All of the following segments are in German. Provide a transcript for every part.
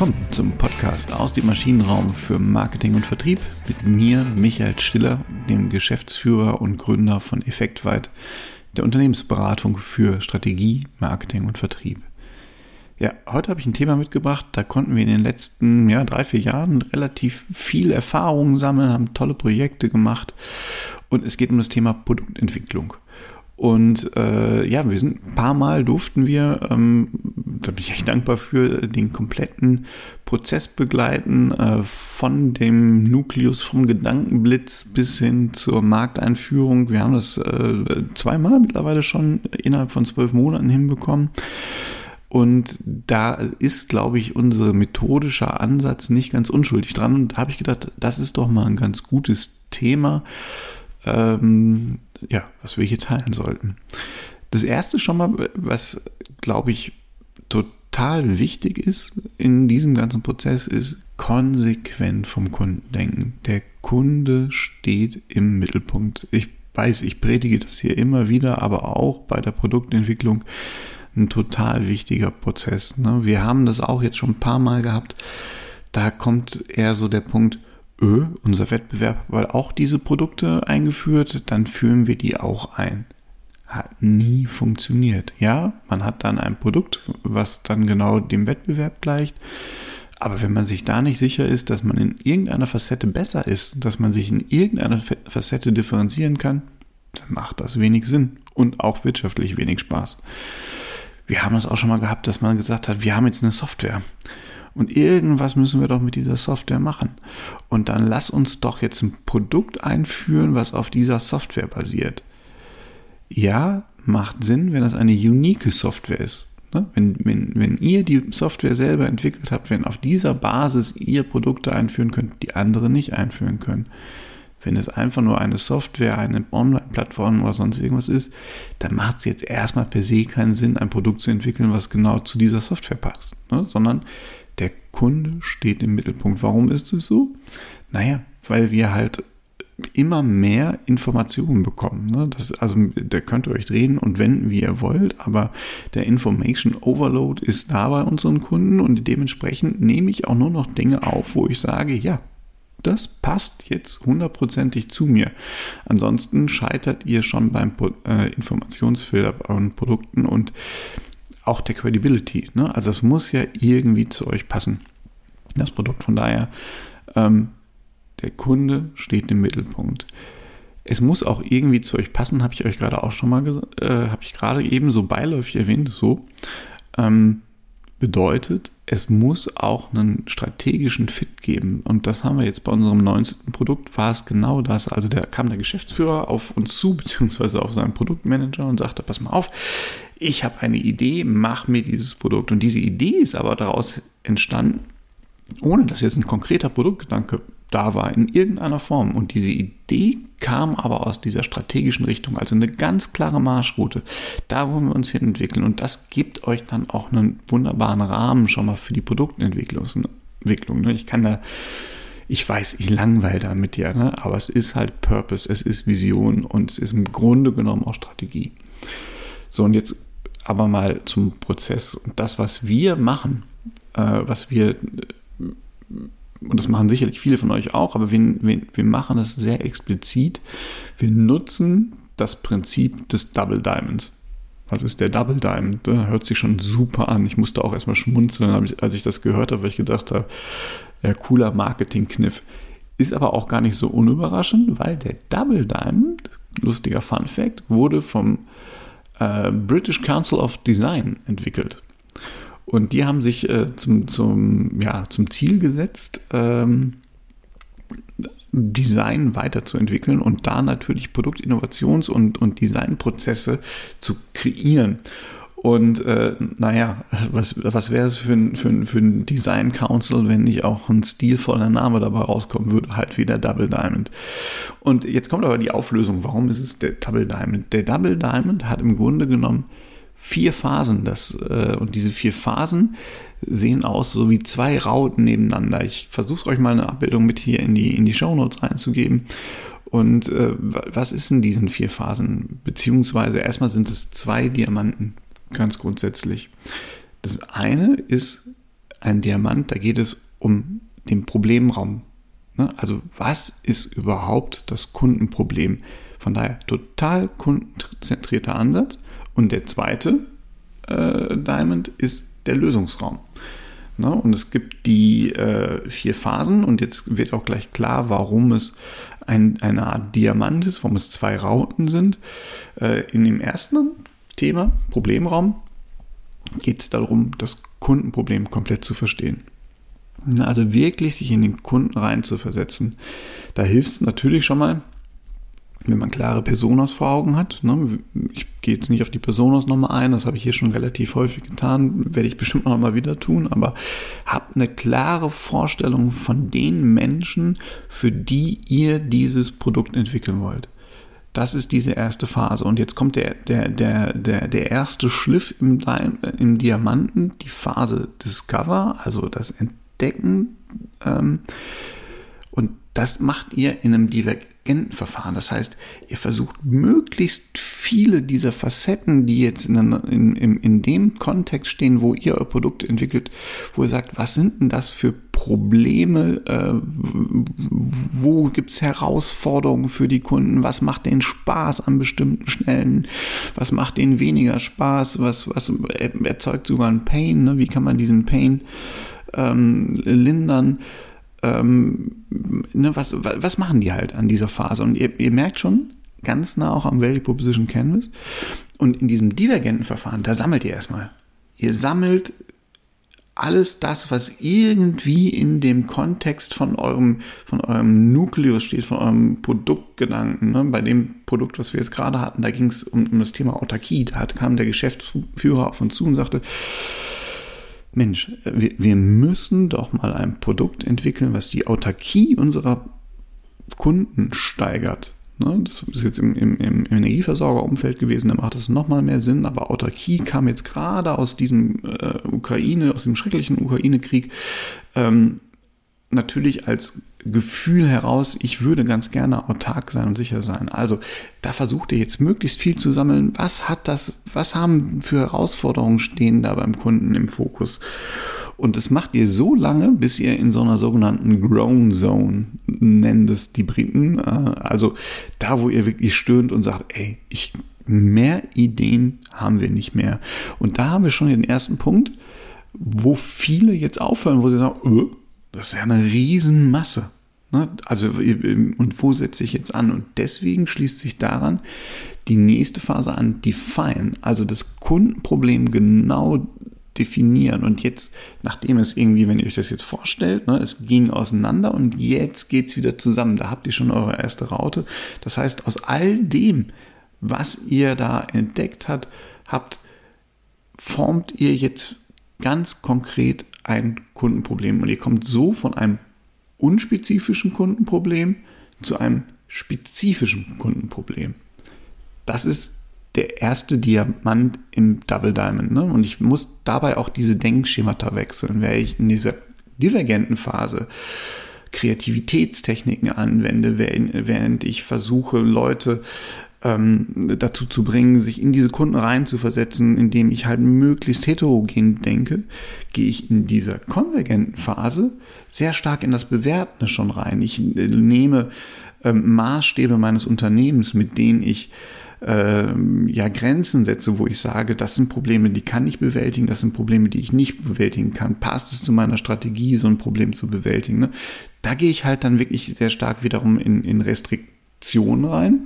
willkommen zum Podcast aus dem Maschinenraum für Marketing und Vertrieb mit mir, Michael Stiller, dem Geschäftsführer und Gründer von Effektweit, der Unternehmensberatung für Strategie, Marketing und Vertrieb. Ja, heute habe ich ein Thema mitgebracht, da konnten wir in den letzten ja, drei, vier Jahren relativ viel Erfahrungen sammeln, haben tolle Projekte gemacht und es geht um das Thema Produktentwicklung. Und äh, ja, wir sind ein paar Mal durften wir, ähm, da bin ich echt dankbar für, den kompletten Prozess begleiten, äh, von dem Nukleus, vom Gedankenblitz bis hin zur Markteinführung. Wir haben das äh, zweimal mittlerweile schon innerhalb von zwölf Monaten hinbekommen. Und da ist, glaube ich, unser methodischer Ansatz nicht ganz unschuldig dran. Und da habe ich gedacht, das ist doch mal ein ganz gutes Thema ähm, ja, was wir hier teilen sollten. Das erste schon mal, was glaube ich total wichtig ist in diesem ganzen Prozess, ist konsequent vom Kunden denken. Der Kunde steht im Mittelpunkt. Ich weiß, ich predige das hier immer wieder, aber auch bei der Produktentwicklung ein total wichtiger Prozess. Ne? Wir haben das auch jetzt schon ein paar Mal gehabt. Da kommt eher so der Punkt, öh, unser Wettbewerb hat auch diese Produkte eingeführt, dann führen wir die auch ein. Hat nie funktioniert. Ja, man hat dann ein Produkt, was dann genau dem Wettbewerb gleicht. Aber wenn man sich da nicht sicher ist, dass man in irgendeiner Facette besser ist, dass man sich in irgendeiner Facette differenzieren kann, dann macht das wenig Sinn und auch wirtschaftlich wenig Spaß. Wir haben es auch schon mal gehabt, dass man gesagt hat, wir haben jetzt eine Software und irgendwas müssen wir doch mit dieser Software machen. Und dann lass uns doch jetzt ein Produkt einführen, was auf dieser Software basiert. Ja, macht Sinn, wenn das eine unique Software ist. Ne? Wenn, wenn, wenn ihr die Software selber entwickelt habt, wenn auf dieser Basis ihr Produkte einführen könnt, die andere nicht einführen können. Wenn es einfach nur eine Software, eine Online-Plattform oder sonst irgendwas ist, dann macht es jetzt erstmal per se keinen Sinn, ein Produkt zu entwickeln, was genau zu dieser Software passt. Ne? Sondern der Kunde steht im Mittelpunkt. Warum ist es so? Naja, weil wir halt immer mehr Informationen bekommen. Ne? Das, also da könnt ihr euch drehen und wenden, wie ihr wollt, aber der Information Overload ist da bei unseren Kunden und dementsprechend nehme ich auch nur noch Dinge auf, wo ich sage, ja, das passt jetzt hundertprozentig zu mir. Ansonsten scheitert ihr schon beim äh, Informationsfilter bei Produkten und auch der Credibility. Ne? Also es muss ja irgendwie zu euch passen, das Produkt. Von daher, ähm, der Kunde steht im Mittelpunkt. Es muss auch irgendwie zu euch passen, habe ich euch gerade auch schon mal, äh, habe ich gerade eben so beiläufig erwähnt, so. Ähm, bedeutet, es muss auch einen strategischen Fit geben. Und das haben wir jetzt bei unserem 19. Produkt, war es genau das. Also da kam der Geschäftsführer auf uns zu, beziehungsweise auf seinen Produktmanager und sagte, pass mal auf, ich habe eine Idee, mach mir dieses Produkt. Und diese Idee ist aber daraus entstanden, ohne dass jetzt ein konkreter Produktgedanke da war in irgendeiner Form. Und diese Idee kam aber aus dieser strategischen Richtung, also eine ganz klare Marschroute. Da wollen wir uns hin entwickeln. Und das gibt euch dann auch einen wunderbaren Rahmen schon mal für die Produktentwicklung. Ne? Ich kann da, ich weiß, ich langweile da mit dir, ne? aber es ist halt Purpose, es ist Vision und es ist im Grunde genommen auch Strategie. So, und jetzt aber mal zum Prozess. Und das, was wir machen, äh, was wir, und das machen sicherlich viele von euch auch, aber wir, wir, wir machen das sehr explizit. Wir nutzen das Prinzip des Double Diamonds. Was ist der Double Diamond? Der hört sich schon super an. Ich musste auch erstmal schmunzeln, als ich das gehört habe, weil ich gedacht habe, ja, cooler Marketing-Kniff. Ist aber auch gar nicht so unüberraschend, weil der Double Diamond, lustiger Fun Fact, wurde vom äh, British Council of Design entwickelt. Und die haben sich äh, zum, zum, ja, zum Ziel gesetzt, ähm, Design weiterzuentwickeln und da natürlich Produktinnovations- und, und Designprozesse zu kreieren. Und äh, naja, was, was wäre es für ein, für, ein, für ein Design Council, wenn nicht auch ein stilvoller Name dabei rauskommen würde, halt wie der Double Diamond. Und jetzt kommt aber die Auflösung, warum ist es der Double Diamond? Der Double Diamond hat im Grunde genommen vier Phasen. Das, äh, und diese vier Phasen sehen aus so wie zwei Rauten nebeneinander. Ich versuche euch mal eine Abbildung mit hier in die, in die Show Notes reinzugeben. Und äh, was ist in diesen vier Phasen? Beziehungsweise erstmal sind es zwei Diamanten ganz grundsätzlich. Das eine ist ein Diamant, da geht es um den Problemraum. Ne? Also was ist überhaupt das Kundenproblem? Von daher total kundenzentrierter Ansatz. Und der zweite äh, Diamond ist der Lösungsraum. Ne? Und es gibt die äh, vier Phasen und jetzt wird auch gleich klar, warum es ein, eine Art Diamant ist, warum es zwei Rauten sind. Äh, in dem ersten Thema, Problemraum, geht es darum, das Kundenproblem komplett zu verstehen. Also wirklich sich in den Kunden rein zu versetzen. Da hilft es natürlich schon mal, wenn man klare Personas vor Augen hat. Ne? Ich gehe jetzt nicht auf die Personas nochmal ein, das habe ich hier schon relativ häufig getan, werde ich bestimmt noch mal wieder tun, aber habt eine klare Vorstellung von den Menschen, für die ihr dieses Produkt entwickeln wollt. Das ist diese erste Phase. Und jetzt kommt der, der, der, der, der erste Schliff im, im Diamanten, die Phase Discover, also das Entdecken. Ähm, und das macht ihr in einem Divergentenverfahren. Das heißt, ihr versucht möglichst viele dieser Facetten, die jetzt in, in, in, in dem Kontext stehen, wo ihr euer Produkt entwickelt, wo ihr sagt, was sind denn das für Probleme, äh, wo gibt es Herausforderungen für die Kunden, was macht denen Spaß an bestimmten Stellen, was macht denen weniger Spaß, was, was erzeugt sogar einen Pain, ne? wie kann man diesen Pain ähm, lindern ähm, ne, was, was machen die halt an dieser Phase? Und ihr, ihr merkt schon, ganz nah auch am Value Proposition Canvas. Und in diesem divergenten Verfahren, da sammelt ihr erstmal. Ihr sammelt alles das, was irgendwie in dem Kontext von eurem, von eurem Nukleus steht, von eurem Produktgedanken. Ne? Bei dem Produkt, was wir jetzt gerade hatten, da ging es um, um, das Thema Autarkie. Da kam der Geschäftsführer auf uns zu und sagte, Mensch, wir, wir müssen doch mal ein Produkt entwickeln, was die Autarkie unserer Kunden steigert. Ne, das ist jetzt im, im, im Energieversorgerumfeld gewesen, da macht das nochmal mehr Sinn, aber Autarkie kam jetzt gerade aus diesem äh, Ukraine, aus dem schrecklichen Ukraine-Krieg, ähm, natürlich als Gefühl heraus, ich würde ganz gerne autark sein und sicher sein. Also da versucht ihr jetzt möglichst viel zu sammeln. Was hat das, was haben für Herausforderungen stehen da beim Kunden im Fokus? Und das macht ihr so lange, bis ihr in so einer sogenannten Grown Zone, nennen das die Briten, äh, also da, wo ihr wirklich stöhnt und sagt, ey, ich, mehr Ideen haben wir nicht mehr. Und da haben wir schon den ersten Punkt, wo viele jetzt aufhören, wo sie sagen, öh, das ist ja eine Riesenmasse. Ne? Also, und wo setze ich jetzt an? Und deswegen schließt sich daran die nächste Phase an, Define, also das Kundenproblem genau definieren. Und jetzt, nachdem es irgendwie, wenn ihr euch das jetzt vorstellt, ne, es ging auseinander und jetzt geht es wieder zusammen. Da habt ihr schon eure erste Raute. Das heißt, aus all dem, was ihr da entdeckt habt, habt, formt ihr jetzt ganz konkret ein Kundenproblem. Und ihr kommt so von einem unspezifischen Kundenproblem zu einem spezifischen Kundenproblem. Das ist der erste Diamant im Double Diamond. Ne? Und ich muss dabei auch diese Denkschemata wechseln, während ich in dieser divergenten Phase Kreativitätstechniken anwende, während ich versuche, Leute ähm, dazu zu bringen, sich in diese Kunden reinzuversetzen, indem ich halt möglichst heterogen denke, gehe ich in dieser konvergenten Phase sehr stark in das Bewertende schon rein. Ich äh, nehme ähm, Maßstäbe meines Unternehmens, mit denen ich ähm, ja Grenzen setze, wo ich sage, das sind Probleme, die kann ich bewältigen, das sind Probleme, die ich nicht bewältigen kann. Passt es zu meiner Strategie, so ein Problem zu bewältigen? Ne? Da gehe ich halt dann wirklich sehr stark wiederum in, in Restriktionen rein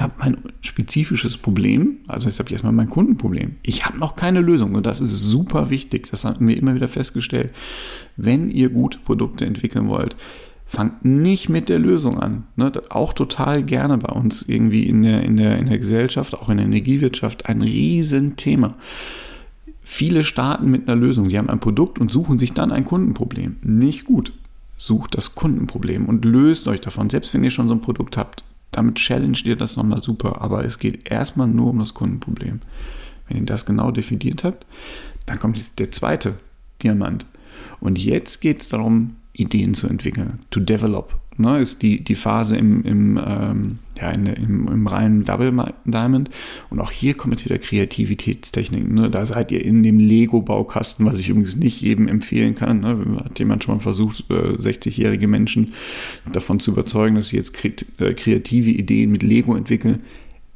habe mein spezifisches Problem, also jetzt habe ich erstmal mein Kundenproblem. Ich habe noch keine Lösung und das ist super wichtig. Das haben wir immer wieder festgestellt. Wenn ihr gute Produkte entwickeln wollt, fangt nicht mit der Lösung an. Ne? Auch total gerne bei uns irgendwie in der, in, der, in der Gesellschaft, auch in der Energiewirtschaft, ein Riesenthema. Viele starten mit einer Lösung. Sie haben ein Produkt und suchen sich dann ein Kundenproblem. Nicht gut. Sucht das Kundenproblem und löst euch davon. Selbst wenn ihr schon so ein Produkt habt, damit challenge ihr das nochmal super. Aber es geht erstmal nur um das Kundenproblem. Wenn ihr das genau definiert habt, dann kommt jetzt der zweite Diamant. Und jetzt geht es darum, Ideen zu entwickeln, to develop. ne, ist die, die Phase im, im, ähm, ja, in, im, im reinen Double Diamond. Und auch hier kommen jetzt wieder Kreativitätstechniken. Ne? Da seid ihr in dem Lego-Baukasten, was ich übrigens nicht jedem empfehlen kann. Ne? Hat jemand schon mal versucht, äh, 60-jährige Menschen davon zu überzeugen, dass sie jetzt äh, kreative Ideen mit Lego entwickeln?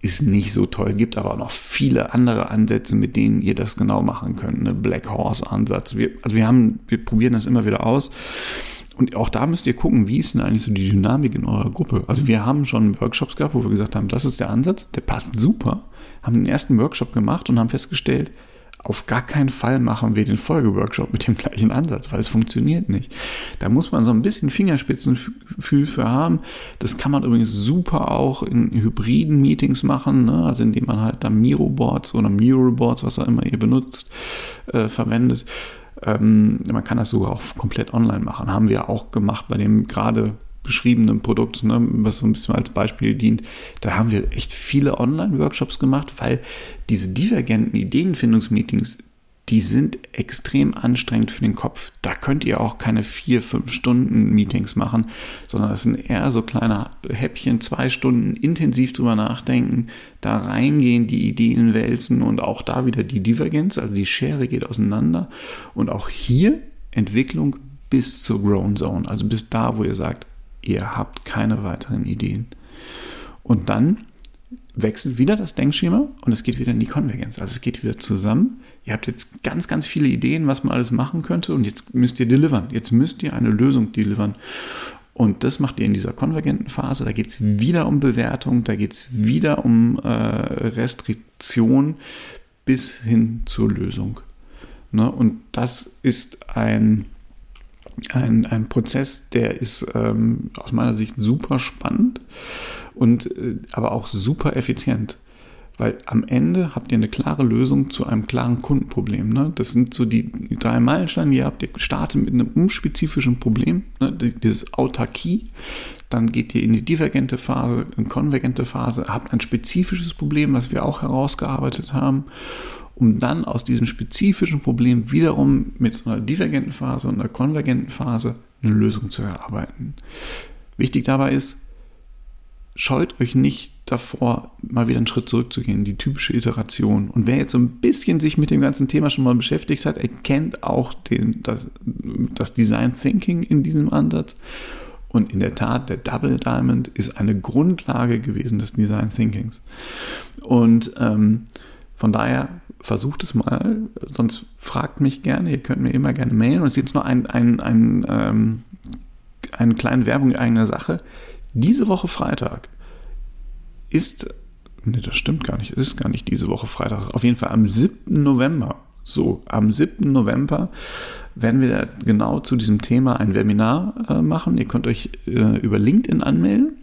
ist nicht so toll. Gibt aber auch noch viele andere Ansätze, mit denen ihr das genau machen könnt. Ne? Black Horse Ansatz. Wir, also wir haben, wir probieren das immer wieder aus. Und auch da müsst ihr gucken, wie ist denn eigentlich so die Dynamik in eurer Gruppe? Also wir haben schon Workshops gehabt, wo wir gesagt haben, das ist der Ansatz, der passt super. Haben den ersten Workshop gemacht und haben festgestellt, auf gar keinen Fall machen wir den Folgeworkshop mit dem gleichen Ansatz, weil es funktioniert nicht. Da muss man so ein bisschen Fingerspitzengefühl für haben. Das kann man übrigens super auch in hybriden Meetings machen, ne? also indem man halt da Miro-Boards oder Miro-Boards, was auch immer ihr benutzt, äh, verwendet. Ähm, man kann das sogar auch komplett online machen. Haben wir auch gemacht bei dem gerade beschriebenen Produkt, ne, was so ein bisschen als Beispiel dient. Da haben wir echt viele Online-Workshops gemacht, weil diese divergenten Ideenfindungsmeetings, die sind extrem anstrengend für den Kopf. Da könnt ihr auch keine vier, fünf Stunden Meetings machen, sondern das sind eher so kleine Häppchen, zwei Stunden intensiv drüber nachdenken, da reingehen, die Ideen wälzen und auch da wieder die Divergenz, also die Schere geht auseinander. Und auch hier Entwicklung bis zur Grown Zone, also bis da, wo ihr sagt, ihr habt keine weiteren Ideen. Und dann wechselt wieder das Denkschema und es geht wieder in die Konvergenz. Also es geht wieder zusammen. Ihr habt jetzt ganz, ganz viele Ideen, was man alles machen könnte und jetzt müsst ihr delivern. Jetzt müsst ihr eine Lösung delivern. Und das macht ihr in dieser konvergenten Phase. Da geht es wieder um Bewertung, da geht es wieder um äh, Restriktion bis hin zur Lösung. Ne? Und das ist ein, ein, ein Prozess, der ist ähm, aus meiner Sicht super spannend und äh, aber auch super effizient. Weil am Ende habt ihr eine klare Lösung zu einem klaren Kundenproblem. Ne? Das sind so die, die drei Meilensteine, die ihr habt. Ihr startet mit einem unspezifischen Problem, ne? dieses Autarkie. Dann geht ihr in die divergente Phase, in konvergente Phase, habt ein spezifisches Problem, was wir auch herausgearbeitet haben um dann aus diesem spezifischen Problem wiederum mit einer divergenten Phase und einer konvergenten Phase eine Lösung zu erarbeiten. Wichtig dabei ist, scheut euch nicht davor, mal wieder einen Schritt zurückzugehen, die typische Iteration. Und wer jetzt so ein bisschen sich mit dem ganzen Thema schon mal beschäftigt hat, erkennt auch den, das, das Design Thinking in diesem Ansatz. Und in der Tat, der Double Diamond ist eine Grundlage gewesen des Design Thinkings. Und ähm, von daher versucht es mal, sonst fragt mich gerne, ihr könnt mir immer gerne mailen. Und es ist jetzt nur ein, ein, ein, ähm, eine kleine Werbung in eigener Sache. Diese Woche Freitag ist, ne, das stimmt gar nicht, es ist gar nicht diese Woche Freitag, auf jeden Fall am 7. November. So, am 7. November werden wir genau zu diesem Thema ein Webinar äh, machen. Ihr könnt euch äh, über LinkedIn anmelden.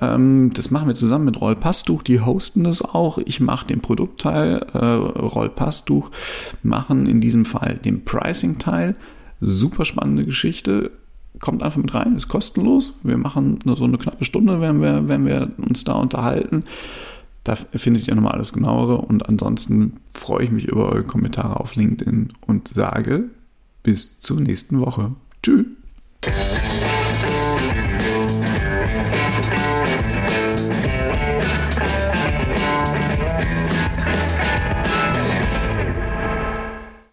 Ähm, das machen wir zusammen mit Rollpasstuch, die hosten das auch. Ich mache den Produktteil, äh, Rollpasstuch machen in diesem Fall den Pricing-Teil. Super spannende Geschichte. Kommt einfach mit rein, ist kostenlos. Wir machen nur so eine knappe Stunde, wenn wir, wenn wir uns da unterhalten. Da findet ihr nochmal alles genauere. Und ansonsten freue ich mich über eure Kommentare auf LinkedIn und sage bis zur nächsten Woche. Tschüss.